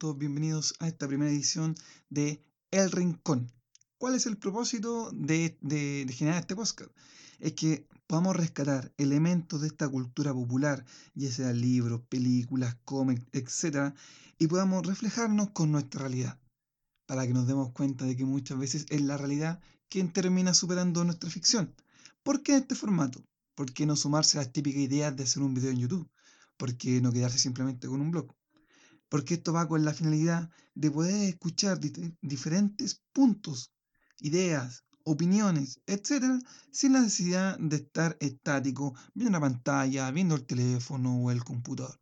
todos bienvenidos a esta primera edición de El Rincón. ¿Cuál es el propósito de, de, de generar este podcast? Es que podamos rescatar elementos de esta cultura popular, ya sea libros, películas, cómics, etc., y podamos reflejarnos con nuestra realidad, para que nos demos cuenta de que muchas veces es la realidad quien termina superando nuestra ficción. ¿Por qué este formato? ¿Por qué no sumarse a las típicas ideas de hacer un video en YouTube? ¿Por qué no quedarse simplemente con un blog? Porque esto va con la finalidad de poder escuchar diferentes puntos, ideas, opiniones, etcétera, sin la necesidad de estar estático viendo una pantalla, viendo el teléfono o el computador.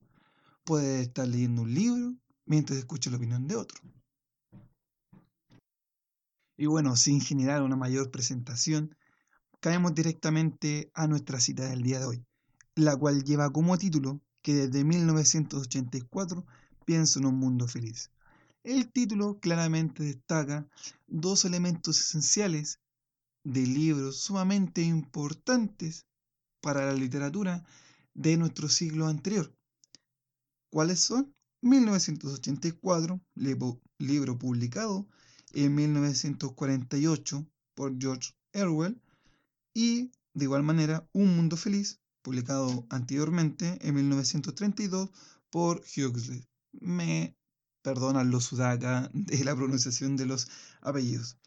Puede estar leyendo un libro mientras escucha la opinión de otro. Y bueno, sin generar una mayor presentación, caemos directamente a nuestra cita del día de hoy, la cual lleva como título que desde 1984 pienso en un mundo feliz. El título claramente destaca dos elementos esenciales de libros sumamente importantes para la literatura de nuestro siglo anterior. ¿Cuáles son? 1984, libro publicado en 1948 por George Orwell, y de igual manera Un Mundo Feliz, publicado anteriormente en 1932 por Huxley. Me perdonan los sudaca de la pronunciación de los apellidos.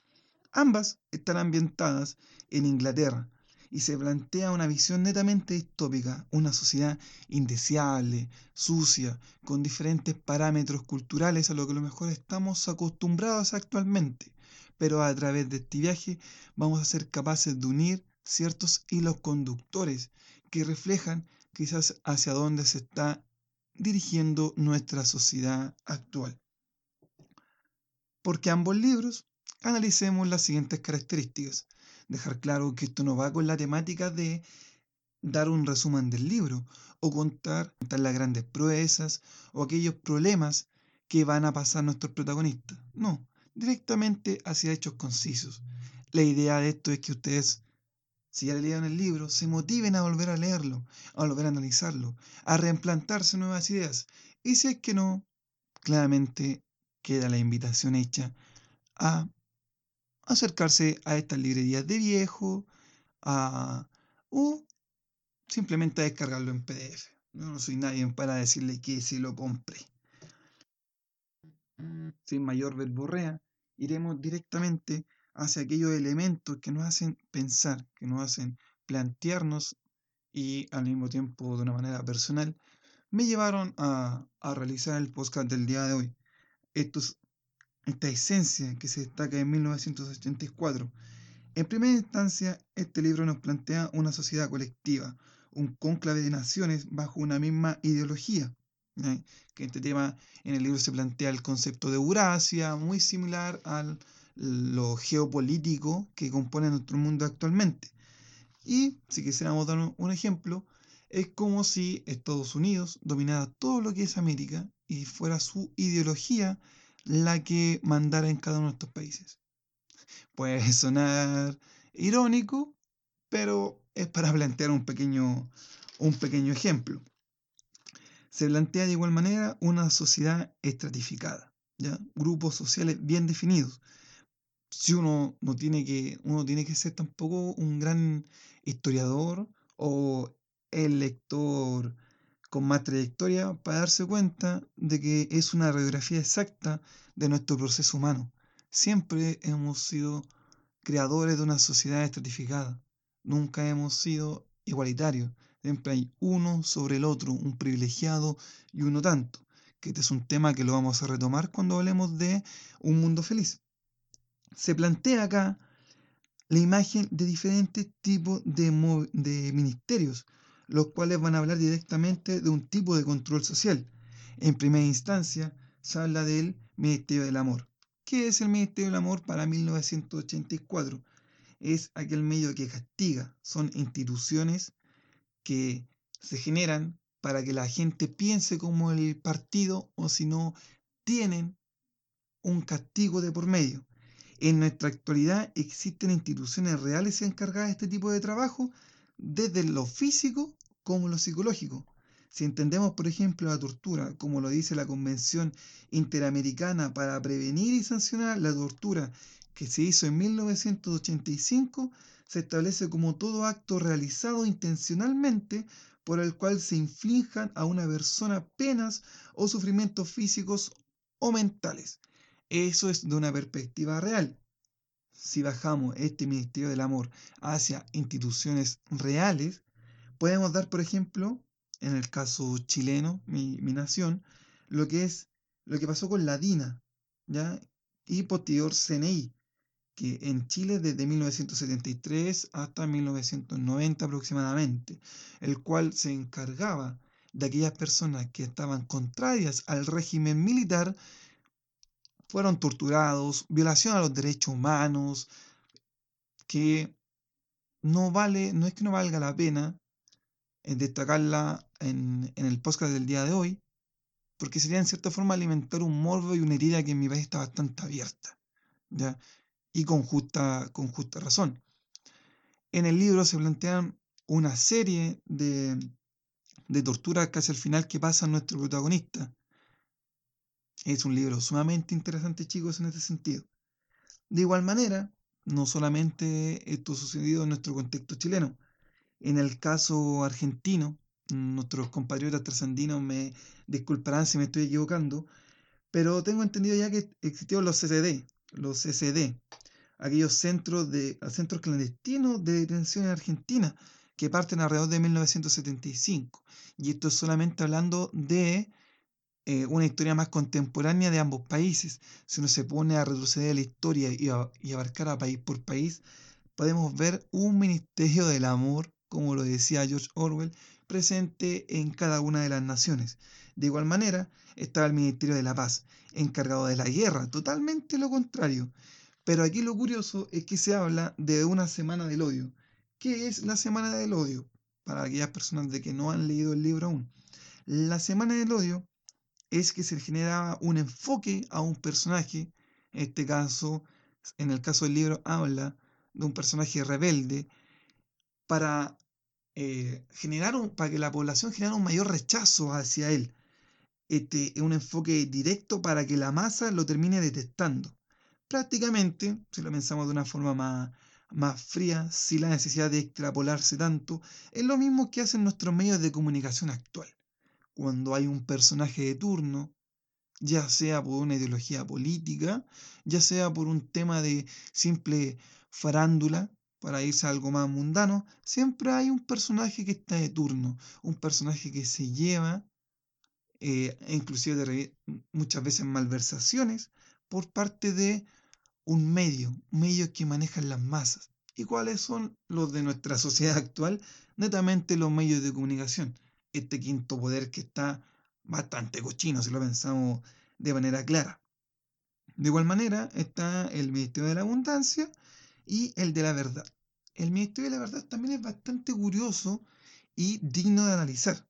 Ambas están ambientadas en Inglaterra y se plantea una visión netamente distópica, una sociedad indeseable, sucia, con diferentes parámetros culturales a lo que a lo mejor estamos acostumbrados actualmente. Pero a través de este viaje vamos a ser capaces de unir ciertos hilos conductores que reflejan quizás hacia dónde se está dirigiendo nuestra sociedad actual. Porque ambos libros analicemos las siguientes características. Dejar claro que esto no va con la temática de dar un resumen del libro o contar, las grandes proezas o aquellos problemas que van a pasar nuestros protagonistas. No, directamente hacia hechos concisos. La idea de esto es que ustedes, si ya leyeron el libro, se motiven a volver a leerlo, a volver a analizarlo, a reimplantarse nuevas ideas. Y si es que no, claramente queda la invitación hecha a acercarse a estas librerías de viejo a, o simplemente a descargarlo en PDF. No soy nadie para decirle que se lo compre. Sin mayor verborrea, iremos directamente hacia aquellos elementos que nos hacen pensar, que nos hacen plantearnos y al mismo tiempo de una manera personal, me llevaron a, a realizar el podcast del día de hoy. Estos esta esencia que se destaca en 1984. En primera instancia, este libro nos plantea una sociedad colectiva, un cónclave de naciones bajo una misma ideología. Que este tema en el libro se plantea el concepto de Eurasia, muy similar a lo geopolítico que compone nuestro mundo actualmente. Y si quisiéramos dar un ejemplo, es como si Estados Unidos dominara todo lo que es América y fuera su ideología la que mandara en cada uno de estos países. Puede sonar irónico, pero es para plantear un pequeño, un pequeño ejemplo. Se plantea de igual manera una sociedad estratificada, ¿ya? grupos sociales bien definidos. Si uno no tiene que, uno tiene que ser tampoco un gran historiador o el lector con más trayectoria para darse cuenta de que es una radiografía exacta de nuestro proceso humano. Siempre hemos sido creadores de una sociedad estratificada. Nunca hemos sido igualitarios. Siempre hay uno sobre el otro, un privilegiado y uno tanto. Que este es un tema que lo vamos a retomar cuando hablemos de un mundo feliz. Se plantea acá la imagen de diferentes tipos de, ministerios los cuales van a hablar directamente de un tipo de control social. En primera instancia, se habla del Ministerio del Amor. ¿Qué es el Ministerio del Amor para 1984? Es aquel medio que castiga, son instituciones que se generan para que la gente piense como el partido o si no, tienen un castigo de por medio. En nuestra actualidad existen instituciones reales encargadas de este tipo de trabajo, desde lo físico como lo psicológico. Si entendemos, por ejemplo, la tortura, como lo dice la Convención Interamericana para prevenir y sancionar la tortura que se hizo en 1985, se establece como todo acto realizado intencionalmente por el cual se inflijan a una persona penas o sufrimientos físicos o mentales. Eso es de una perspectiva real. Si bajamos este Ministerio del Amor hacia instituciones reales, podemos dar, por ejemplo, en el caso chileno, mi, nación, lo que es lo que pasó con la DINA, ¿ya? Y posterior CNI, que en Chile desde 1973 hasta 1990 aproximadamente, el cual se encargaba de aquellas personas que estaban contrarias al régimen militar, fueron torturados, violación a los derechos humanos, que no vale, no es que no valga la pena en destacarla en, en, el podcast del día de hoy, porque sería en cierta forma alimentar un morbo y una herida que en mi país está bastante abierta, ¿ya? y con justa, con justa razón. En el libro se plantean una serie de, de torturas casi al final que pasa nuestro protagonista. Es un libro sumamente interesante, chicos, en este sentido. De igual manera, no solamente esto sucedido en nuestro contexto chileno, en el caso argentino, nuestros compatriotas trascendinos me disculparán si me estoy equivocando, pero tengo entendido ya que existieron los CCD, los CCD, aquellos centros, de, centros clandestinos de detención en Argentina, que parten alrededor de 1975. Y esto es solamente hablando de eh, una historia más contemporánea de ambos países. Si uno se pone a retroceder la historia y, a, abarcar a país por país, podemos ver un ministerio del amor como lo decía George Orwell, presente en cada una de las naciones. De igual manera, estaba el Ministerio de la Paz, encargado de la guerra, totalmente lo contrario. Pero aquí lo curioso es que se habla de una semana del odio. ¿Qué es la semana del odio? Para aquellas personas de que no han leído el libro aún. La semana del odio es que se generaba un enfoque a un personaje, en este caso, en el caso del libro habla de un personaje rebelde, para eh, generar para que la población generara un mayor rechazo hacia él. Este es un enfoque directo para que la masa lo termine detestando. Prácticamente, si lo pensamos de una forma más, más fría, sin la necesidad de extrapolarse tanto, es lo mismo que hacen nuestros medios de comunicación actual. Cuando hay un personaje de turno, ya sea por una ideología política, ya sea por un tema de simple farándula, para irse a algo más mundano, siempre hay un personaje que está de turno, un personaje que se lleva, eh, inclusive muchas veces malversaciones, por parte de un medio, un medio que manejan las masas. ¿Y cuáles son los de nuestra sociedad actual? Netamente los medios de comunicación. Este quinto poder que está bastante cochino, si lo pensamos de manera clara. De igual manera está el Ministerio de la Abundancia, y el de la verdad. El Ministerio de la Verdad también es bastante curioso y digno de analizar.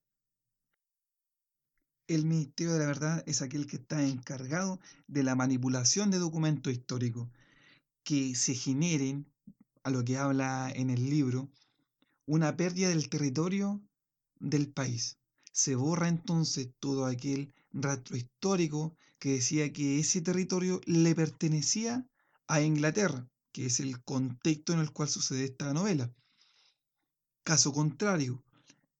El Ministerio de la Verdad es aquel que está encargado de la manipulación de documentos históricos que se generen, a lo que habla en el libro, una pérdida del territorio del país. Se borra entonces todo aquel rastro histórico que decía que ese territorio le pertenecía a Inglaterra que es el contexto en el cual sucede esta novela. Caso contrario,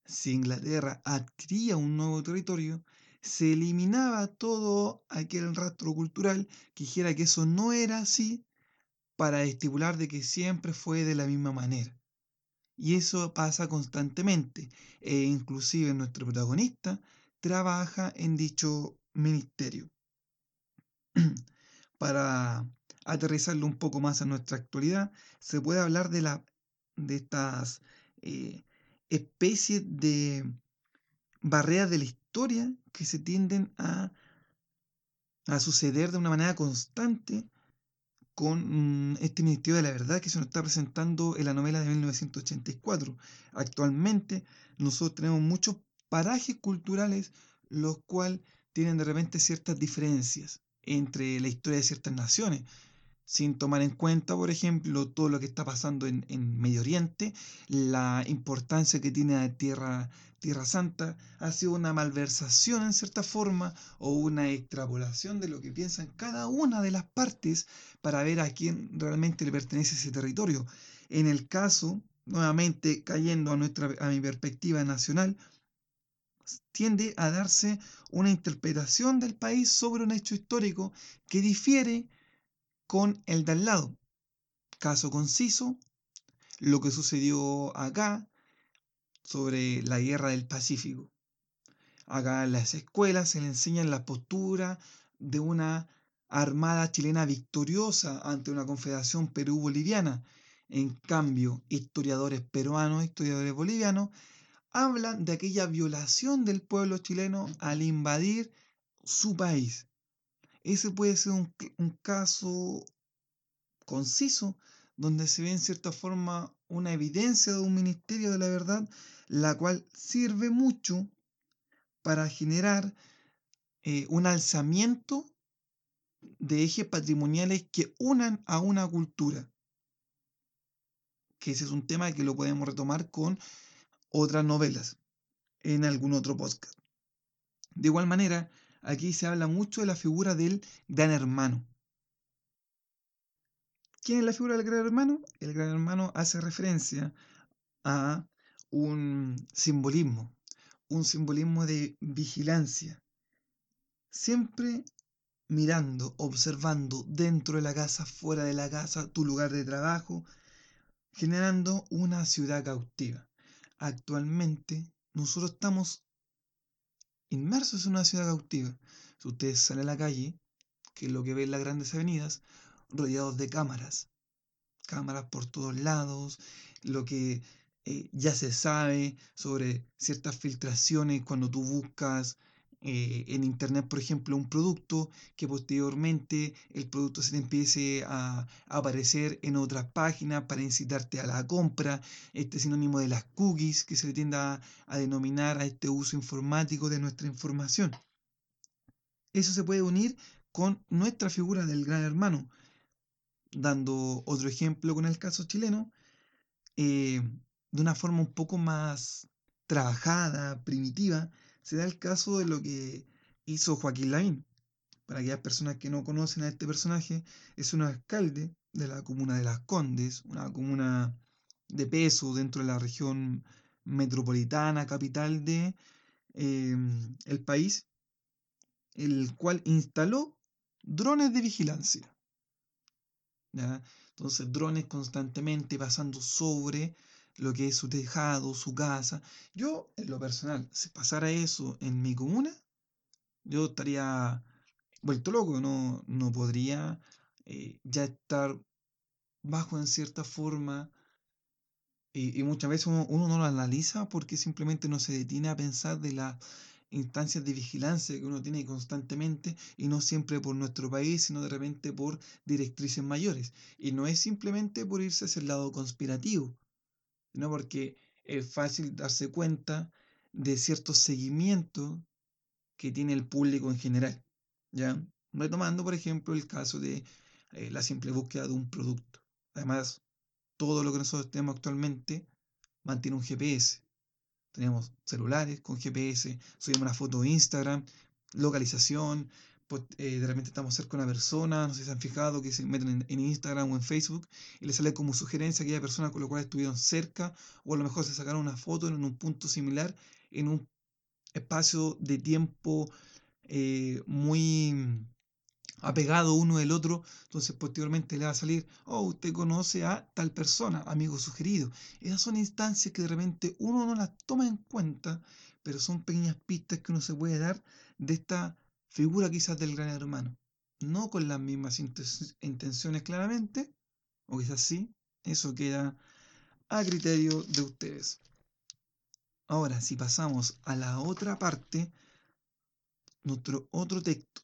si Inglaterra adquiría un nuevo territorio, se eliminaba todo aquel rastro cultural que dijera que eso no era así para estipular de que siempre fue de la misma manera. Y eso pasa constantemente, e inclusive nuestro protagonista trabaja en dicho ministerio. para aterrizarlo un poco más a nuestra actualidad, se puede hablar de, de estas eh, especies de barreras de la historia que se tienden a, a suceder de una manera constante con mm, este Ministerio de la Verdad que se nos está presentando en la novela de 1984. Actualmente nosotros tenemos muchos parajes culturales los cuales tienen de repente ciertas diferencias entre la historia de ciertas naciones sin tomar en cuenta, por ejemplo, todo lo que está pasando en, en Medio Oriente, la importancia que tiene la Tierra, Tierra Santa, ha sido una malversación en cierta forma o una extrapolación de lo que piensan cada una de las partes para ver a quién realmente le pertenece ese territorio. En el caso, nuevamente cayendo a, nuestra, a mi perspectiva nacional, tiende a darse una interpretación del país sobre un hecho histórico que difiere con el de al lado. Caso conciso, lo que sucedió acá sobre la guerra del Pacífico. Acá en las escuelas se le enseña la postura de una armada chilena victoriosa ante una confederación perú-boliviana. En cambio, historiadores peruanos, historiadores bolivianos, hablan de aquella violación del pueblo chileno al invadir su país. Ese puede ser un, caso conciso donde se ve en cierta forma una evidencia de un ministerio de la verdad, la cual sirve mucho para generar eh, un alzamiento de ejes patrimoniales que unan a una cultura. Que ese es un tema que lo podemos retomar con otras novelas en algún otro podcast. De igual manera, aquí se habla mucho de la figura del gran hermano. ¿Quién es la figura del gran hermano? El gran hermano hace referencia a un simbolismo, un simbolismo de vigilancia. Siempre mirando, observando dentro de la casa, fuera de la casa, tu lugar de trabajo, generando una ciudad cautiva. Actualmente nosotros estamos inmersos en una ciudad cautiva. Si ustedes salen a la calle, que es lo que ven las grandes avenidas, rodeados de cámaras, cámaras por todos lados, lo que eh, ya se sabe sobre ciertas filtraciones cuando tú buscas eh, en internet, por ejemplo, un producto que posteriormente el producto se te empiece a, aparecer en otras páginas para incitarte a la compra, este sinónimo de las cookies que se le tiende a, a denominar a este uso informático de nuestra información. Eso se puede unir con nuestra figura del gran hermano. Dando otro ejemplo con el caso chileno, eh, de una forma un poco más trabajada, primitiva, se da el caso de lo que hizo Joaquín Lavín. Para aquellas personas que no conocen a este personaje, es un alcalde de la comuna de Las Condes, una comuna de peso dentro de la región metropolitana, capital de em, el país, el cual instaló drones de vigilancia. Entonces, drones constantemente pasando sobre lo que es su tejado, su casa. Yo, en lo personal, si pasara eso en mi comuna, yo estaría vuelto loco, no, no podría eh, ya estar bajo en cierta forma. Y, muchas veces uno, uno, no lo analiza porque simplemente no se detiene a pensar de las instancias de vigilancia que uno tiene constantemente y no siempre por nuestro país, sino de repente por directrices mayores. Y no es simplemente por irse hacia el lado conspirativo, sino porque es fácil darse cuenta de ciertos seguimientos que tiene el público en general. ¿ya? Retomando, por ejemplo, el caso de eh, la simple búsqueda de un producto. Además, todo lo que nosotros tenemos actualmente mantiene un GPS. Tenemos celulares con GPS, subimos una foto de Instagram, localización, pues, eh, de repente estamos cerca de una persona, no sé si se han fijado que se meten en, Instagram o en Facebook y le sale como sugerencia a aquella persona con la cual estuvieron cerca o a lo mejor se sacaron una foto en un punto similar, en un espacio de tiempo eh, muy apegado uno del otro, entonces posteriormente le va a salir, oh, usted conoce a tal persona, amigo sugerido. Esas son instancias que de repente uno no las toma en cuenta, pero son pequeñas pistas que uno se puede dar de esta figura quizás del gran hermano. No con las mismas intenciones claramente, o quizás sí, eso queda a criterio de ustedes. Ahora, si pasamos a la otra parte, nuestro otro texto,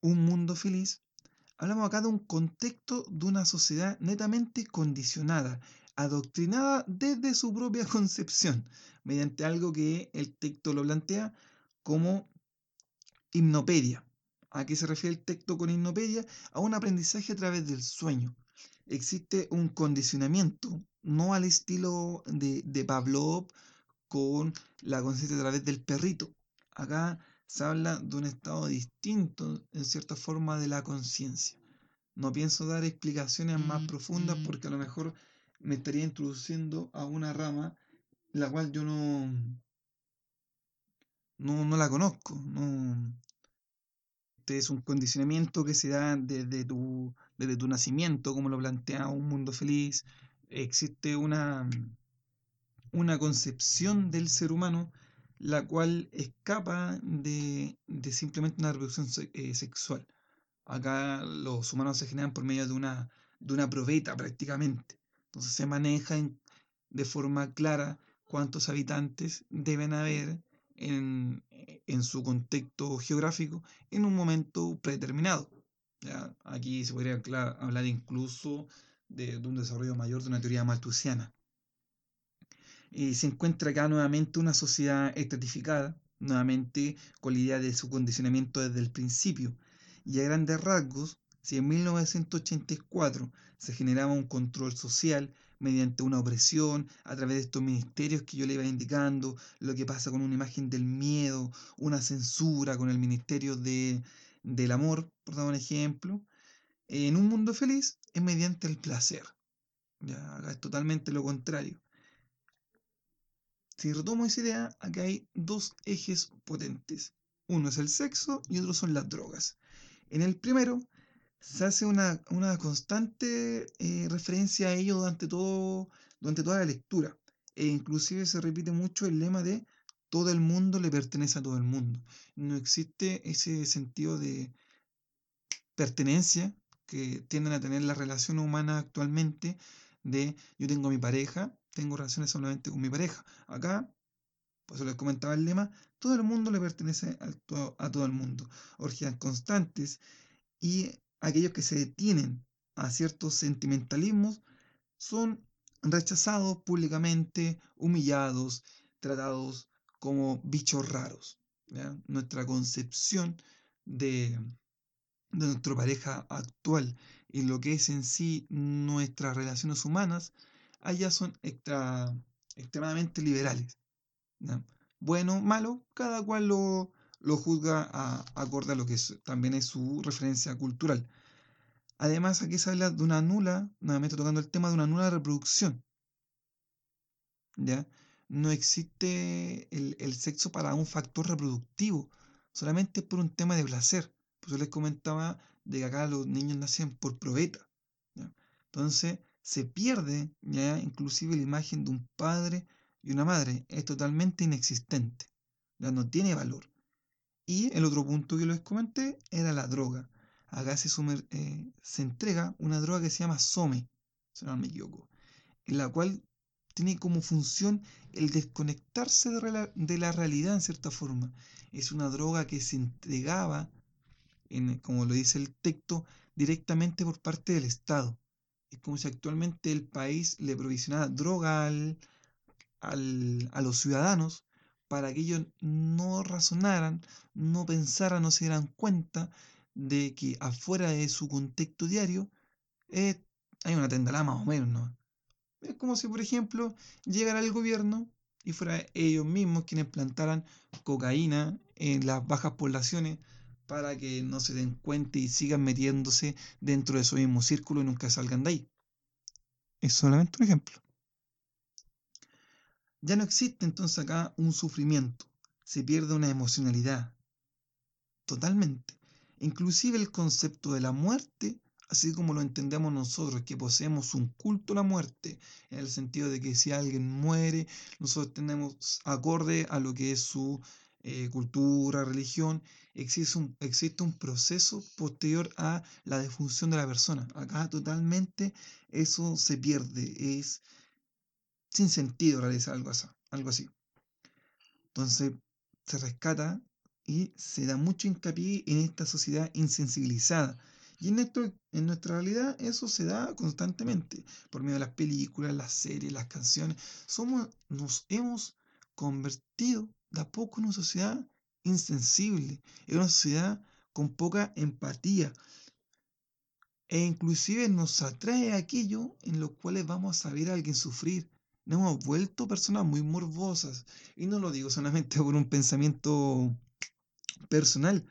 Un mundo feliz, hablamos acá de un contexto de una sociedad netamente condicionada, adoctrinada desde su propia concepción, mediante algo que el texto lo plantea como hipnopedia, ¿A qué se refiere el texto con hipnopedia? A un aprendizaje a través del sueño. Existe un condicionamiento, no al estilo de, de Pavlov con la conciencia a través del perrito. Acá se habla de un estado distinto, en cierta forma, de la conciencia. No pienso dar explicaciones más profundas porque a lo mejor me estaría introduciendo a una rama la cual yo no, no, no la conozco. No, este es un condicionamiento que se da desde tu, desde tu nacimiento, como lo plantea un mundo feliz. Existe una, una concepción del ser humano la cual escapa de, de simplemente una reproducción eh, sexual. Acá los humanos se generan por medio de una, de una probeta prácticamente. Entonces se maneja de forma clara cuántos habitantes deben haber en, en su contexto geográfico en un momento predeterminado. ¿ya? Aquí se podría hablar incluso de, de, un desarrollo mayor de una teoría malthusiana. Y se encuentra acá nuevamente una sociedad estratificada, nuevamente con la idea de su condicionamiento desde el principio. Y a grandes rasgos, si en 1984 se generaba un control social mediante una opresión, a través de estos ministerios que yo le iba indicando, lo que pasa con una imagen del miedo, una censura con el ministerio de, del amor, por dar un ejemplo. En un mundo feliz es mediante el placer. Ya, acá es totalmente lo contrario. Si retomo esa idea, acá hay dos ejes potentes. Uno es el sexo y otro son las drogas. En el primero se hace una, una constante eh, referencia a ello durante, todo, durante toda la lectura. E inclusive se repite mucho el lema de todo el mundo le pertenece a todo el mundo. No existe ese sentido de pertenencia que tienden a tener las relaciones humanas actualmente de yo tengo a mi pareja, tengo relaciones solamente con mi pareja. Acá, por eso les comentaba el lema, todo el mundo le pertenece a, todo, a todo el mundo. Orgías constantes y aquellos que se detienen a ciertos sentimentalismos son rechazados públicamente, humillados, tratados como bichos raros. Nuestra concepción de, de nuestra pareja actual y lo que es en sí nuestras relaciones humanas, allá son extra, extremadamente liberales. Bueno, malo, cada cual lo, lo juzga a, acorde a lo que también es su referencia cultural. Además, aquí se habla de una nula, nuevamente tocando el tema de una nula reproducción. ¿Ya? No existe el, sexo para un factor reproductivo, solamente por un tema de placer. Pues yo les comentaba de que acá los niños nacen por probeta. Entonces, se pierde ya inclusive la imagen de un padre y una madre. Es totalmente inexistente. Ya no tiene valor. Y el otro punto que les comenté era la droga. Acá se, eh, se entrega una droga que se llama SOME, si no me equivoco, en la cual tiene como función el desconectarse de la, de la realidad en cierta forma. Es una droga que se entregaba, en, como lo dice el texto, directamente por parte del Estado. Es como si actualmente el país le provisionara droga al, al, a los ciudadanos para que ellos no razonaran, no pensaran, no se dieran cuenta de que afuera de su contexto diario eh, hay una tendalá más o menos, ¿no? Es como si, por ejemplo, llegara el gobierno y fuera ellos mismos quienes plantaran cocaína en las bajas poblaciones para que no se den cuenta y sigan metiéndose dentro de su mismo círculo y nunca salgan de ahí. Es solamente un ejemplo. Ya no existe entonces acá un sufrimiento, se pierde una emocionalidad. Totalmente. Inclusive el concepto de la muerte, así como lo entendemos nosotros, que poseemos un culto a la muerte, en el sentido de que si alguien muere, nosotros tenemos acorde a lo que es su eh, cultura, religión, existe un, existe un proceso posterior a la defunción de la persona. Acá totalmente eso se pierde, es sin sentido realizar algo así. Algo así. Entonces se rescata y se da mucho hincapié en esta sociedad insensibilizada. Y en, nuestro, en nuestra realidad eso se da constantemente, por medio de las películas, las series, las canciones. Somos, nos hemos convertido de a poco en una sociedad insensible, en una sociedad con poca empatía. E inclusive nos atrae aquello en lo cuales vamos a ver a alguien sufrir. Nos hemos vuelto personas muy morbosas. Y no lo digo solamente por un pensamiento personal.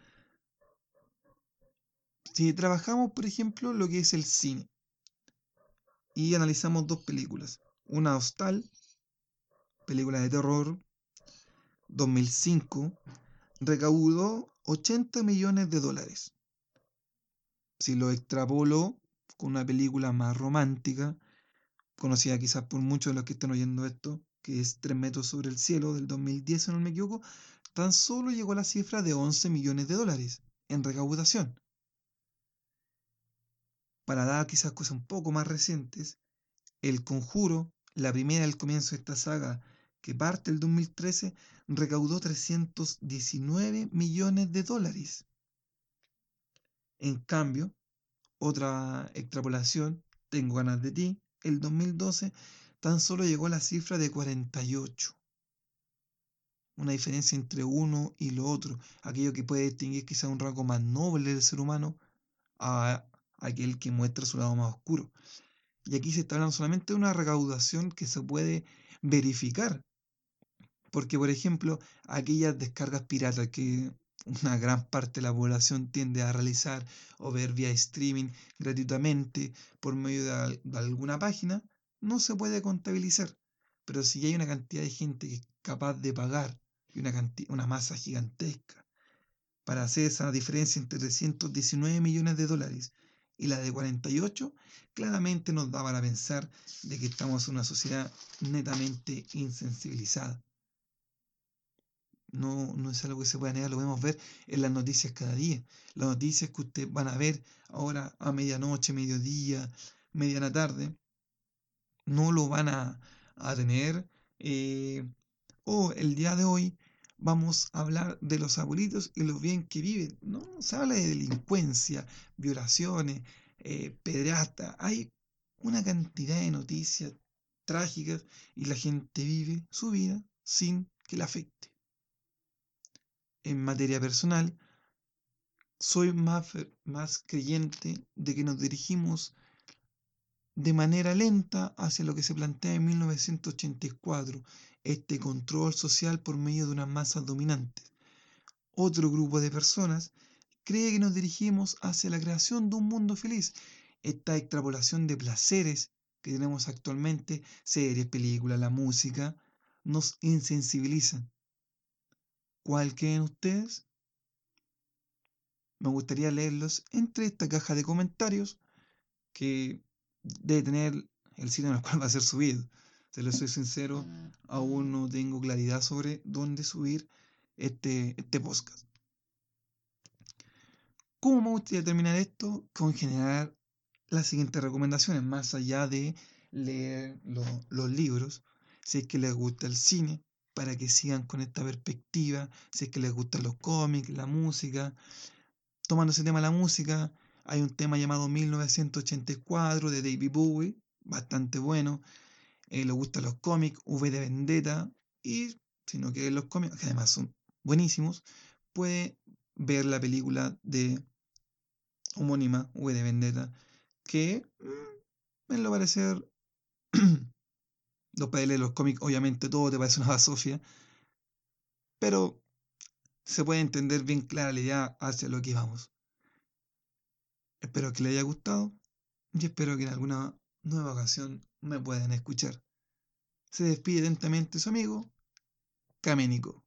Si trabajamos, por ejemplo, lo que es el cine y analizamos dos películas. Una Hostal, película de terror, 2005, recaudó 80 millones de dólares. Si lo extrapolo con una película más romántica, conocida quizás por muchos de los que están oyendo esto, que es Tres metros sobre el cielo del 2010, si no me equivoco, tan solo llegó a la cifra de 11 millones de dólares en recaudación. Para dar quizás cosas un poco más recientes, El Conjuro, la primera del comienzo de esta saga, que parte el 2013, recaudó 319 millones de dólares. En cambio, otra extrapolación, Tengo ganas de ti, el 2012, tan solo llegó a la cifra de 48. Una diferencia entre uno y lo otro, aquello que puede distinguir quizá un rasgo más noble del ser humano a aquel que muestra su lado más oscuro. Y aquí se está hablando solamente de una recaudación que se puede verificar. Porque, por ejemplo, aquellas descargas piratas que una gran parte de la población tiende a realizar o ver vía streaming gratuitamente por medio de, alguna página, no se puede contabilizar. Pero si hay una cantidad de gente que es capaz de pagar y una, una masa gigantesca para hacer esa diferencia entre 319 millones de dólares y la de 48, claramente nos da para pensar de que estamos en una sociedad netamente insensibilizada. No, no es algo que se pueda negar, lo podemos ver en las noticias cada día. Las noticias que ustedes van a ver ahora a medianoche, mediodía, mediana tarde, no lo van a, tener. Eh, o el día de hoy vamos a hablar de los abuelitos y lo bien que viven. No se habla de delincuencia, violaciones, eh, Hay una cantidad de noticias trágicas y la gente vive su vida sin que la afecte. En materia personal, soy más, más creyente de que nos dirigimos de manera lenta hacia lo que se plantea en 1984 este control social por medio de unas masas dominantes. Otro grupo de personas cree que nos dirigimos hacia la creación de un mundo feliz. Esta extrapolación de placeres que tenemos actualmente, series, películas, la música, nos insensibilizan. ¿Cuál creen ustedes? Me gustaría leerlos entre esta caja de comentarios que debe tener el sitio en el cual va a ser subido. Si les soy sincero, aún no tengo claridad sobre dónde subir este, este podcast. ¿Cómo me gustaría terminar esto? Con generar las siguientes recomendaciones, más allá de leer los libros, si es que les gusta el cine, para que sigan con esta perspectiva, si es que les gustan los cómics, la música. Tomando ese tema la música, hay un tema llamado 1984 de David Bowie, bastante bueno eh, le gustan los cómics, V de Vendetta, y si no quiere los cómics, que además son buenísimos, puede ver la película de homónima, V de Vendetta, que mm, en lo parecer, los de los cómics, obviamente todo te parece una basofia, pero se puede entender bien clara la idea hacia lo que vamos. Espero que les haya gustado y espero que en alguna nueva ocasión me puedan escuchar. Se despide lentamente su amigo Caménico.